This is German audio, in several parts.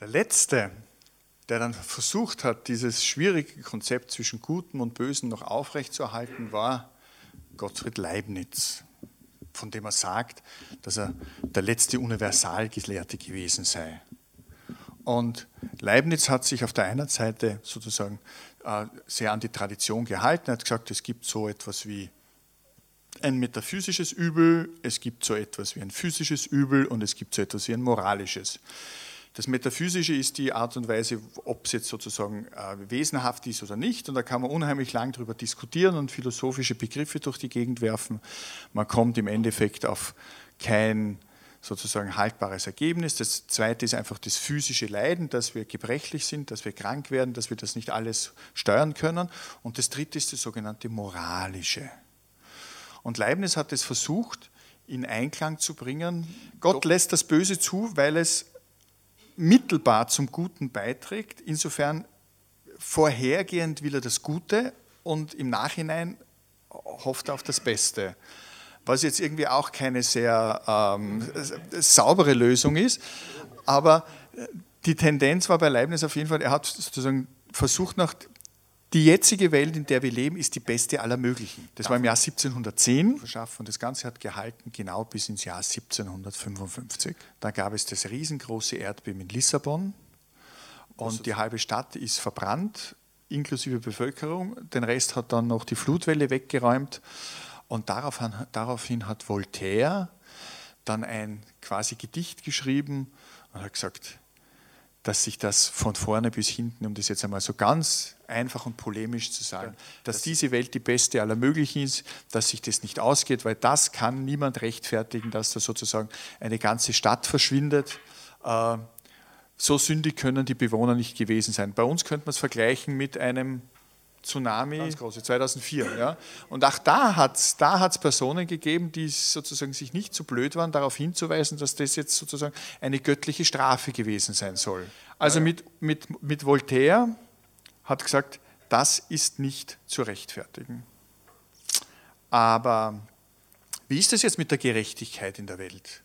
Der letzte, der dann versucht hat, dieses schwierige Konzept zwischen Gutem und Bösen noch aufrechtzuerhalten, war Gottfried Leibniz, von dem er sagt, dass er der letzte Universalgelehrte gewesen sei. Und Leibniz hat sich auf der einen Seite sozusagen äh, sehr an die Tradition gehalten. Hat gesagt, es gibt so etwas wie ein metaphysisches Übel, es gibt so etwas wie ein physisches Übel und es gibt so etwas wie ein moralisches. Das Metaphysische ist die Art und Weise, ob es jetzt sozusagen äh, wesenhaft ist oder nicht. Und da kann man unheimlich lang darüber diskutieren und philosophische Begriffe durch die Gegend werfen. Man kommt im Endeffekt auf kein sozusagen haltbares Ergebnis. Das zweite ist einfach das physische Leiden, dass wir gebrechlich sind, dass wir krank werden, dass wir das nicht alles steuern können. Und das dritte ist das sogenannte moralische. Und Leibniz hat es versucht, in Einklang zu bringen. Gott lässt das Böse zu, weil es mittelbar zum Guten beiträgt. Insofern vorhergehend will er das Gute und im Nachhinein hofft er auf das Beste. Was jetzt irgendwie auch keine sehr ähm, saubere Lösung ist, aber die Tendenz war bei Leibniz auf jeden Fall, er hat sozusagen versucht, nach die jetzige Welt, in der wir leben, ist die beste aller möglichen. Das war im Jahr 1710 verschafft und das Ganze hat gehalten genau bis ins Jahr 1755. Da gab es das riesengroße Erdbeben in Lissabon und die halbe Stadt ist verbrannt, inklusive Bevölkerung. Den Rest hat dann noch die Flutwelle weggeräumt und daraufhin hat Voltaire dann ein quasi Gedicht geschrieben und hat gesagt, dass sich das von vorne bis hinten, um das jetzt einmal so ganz einfach und polemisch zu sagen, dass diese Welt die beste aller möglichen ist, dass sich das nicht ausgeht, weil das kann niemand rechtfertigen, dass da sozusagen eine ganze Stadt verschwindet. Äh, so sündig können die Bewohner nicht gewesen sein. Bei uns könnte man es vergleichen mit einem Tsunami, Ganz große, 2004. Ja. Und auch da hat es da hat's Personen gegeben, die sozusagen sich nicht so blöd waren, darauf hinzuweisen, dass das jetzt sozusagen eine göttliche Strafe gewesen sein soll. Also mit, mit, mit Voltaire hat gesagt, das ist nicht zu rechtfertigen. Aber wie ist es jetzt mit der Gerechtigkeit in der Welt?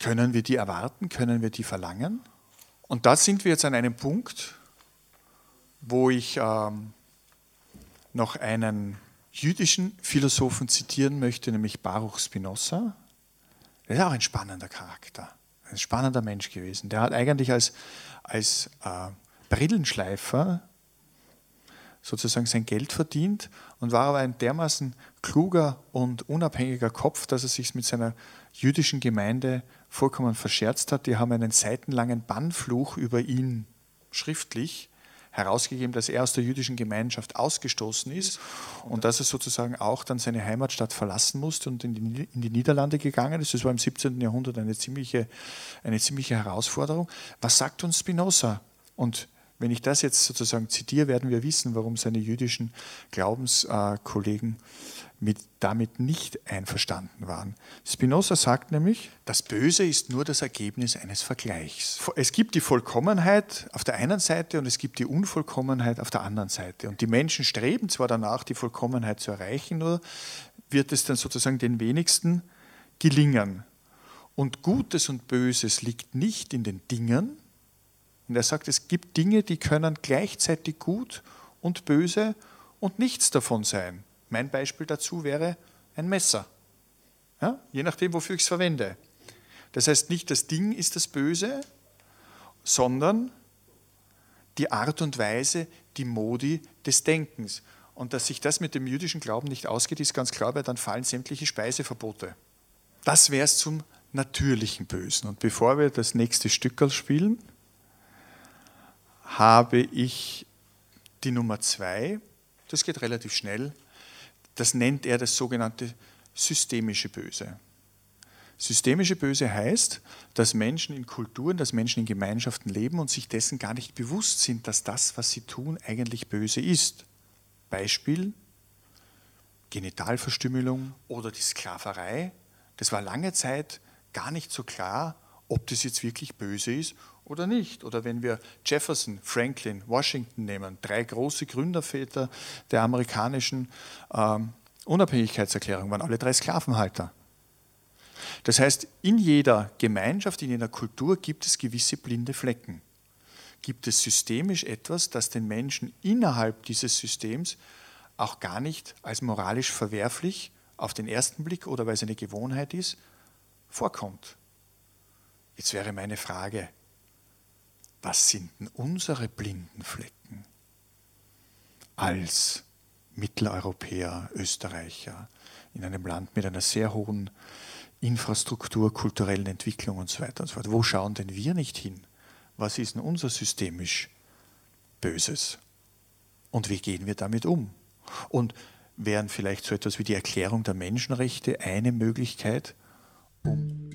Können wir die erwarten? Können wir die verlangen? Und da sind wir jetzt an einem Punkt, wo ich ähm, noch einen jüdischen Philosophen zitieren möchte, nämlich Baruch Spinoza. Der ist auch ein spannender Charakter, ein spannender Mensch gewesen. Der hat eigentlich als, als äh, Brillenschleifer sozusagen sein Geld verdient und war aber ein dermaßen kluger und unabhängiger Kopf, dass er sich mit seiner jüdischen Gemeinde vollkommen verscherzt hat. Die haben einen seitenlangen Bannfluch über ihn schriftlich herausgegeben, dass er aus der jüdischen Gemeinschaft ausgestoßen ist und dass er sozusagen auch dann seine Heimatstadt verlassen musste und in die, in die Niederlande gegangen ist. Das war im 17. Jahrhundert eine ziemliche, eine ziemliche Herausforderung. Was sagt uns Spinoza? Und wenn ich das jetzt sozusagen zitiere, werden wir wissen, warum seine jüdischen Glaubenskollegen mit, damit nicht einverstanden waren. Spinoza sagt nämlich, das Böse ist nur das Ergebnis eines Vergleichs. Es gibt die Vollkommenheit auf der einen Seite und es gibt die Unvollkommenheit auf der anderen Seite. Und die Menschen streben zwar danach, die Vollkommenheit zu erreichen, nur wird es dann sozusagen den wenigsten gelingen. Und Gutes und Böses liegt nicht in den Dingen. Und er sagt, es gibt Dinge, die können gleichzeitig gut und böse und nichts davon sein. Mein Beispiel dazu wäre ein Messer. Ja? Je nachdem, wofür ich es verwende. Das heißt, nicht das Ding ist das Böse, sondern die Art und Weise, die Modi des Denkens. Und dass sich das mit dem jüdischen Glauben nicht ausgeht, ist ganz klar, weil dann fallen sämtliche Speiseverbote. Das wäre es zum natürlichen Bösen. Und bevor wir das nächste Stückerl spielen, habe ich die Nummer zwei. Das geht relativ schnell. Das nennt er das sogenannte systemische Böse. Systemische Böse heißt, dass Menschen in Kulturen, dass Menschen in Gemeinschaften leben und sich dessen gar nicht bewusst sind, dass das, was sie tun, eigentlich böse ist. Beispiel Genitalverstümmelung oder die Sklaverei. Das war lange Zeit gar nicht so klar, ob das jetzt wirklich böse ist oder nicht. Oder wenn wir Jefferson, Franklin, Washington nehmen, drei große Gründerväter der amerikanischen ähm, Unabhängigkeitserklärung, waren alle drei Sklavenhalter. Das heißt, in jeder Gemeinschaft, in jeder Kultur gibt es gewisse blinde Flecken. Gibt es systemisch etwas, das den Menschen innerhalb dieses Systems auch gar nicht als moralisch verwerflich auf den ersten Blick oder weil es eine Gewohnheit ist, vorkommt? Jetzt wäre meine Frage, was sind denn unsere blinden Flecken als Mitteleuropäer, Österreicher, in einem Land mit einer sehr hohen Infrastruktur, kulturellen Entwicklung und so weiter und so fort. Wo schauen denn wir nicht hin? Was ist denn unser systemisch Böses? Und wie gehen wir damit um? Und wären vielleicht so etwas wie die Erklärung der Menschenrechte eine Möglichkeit, um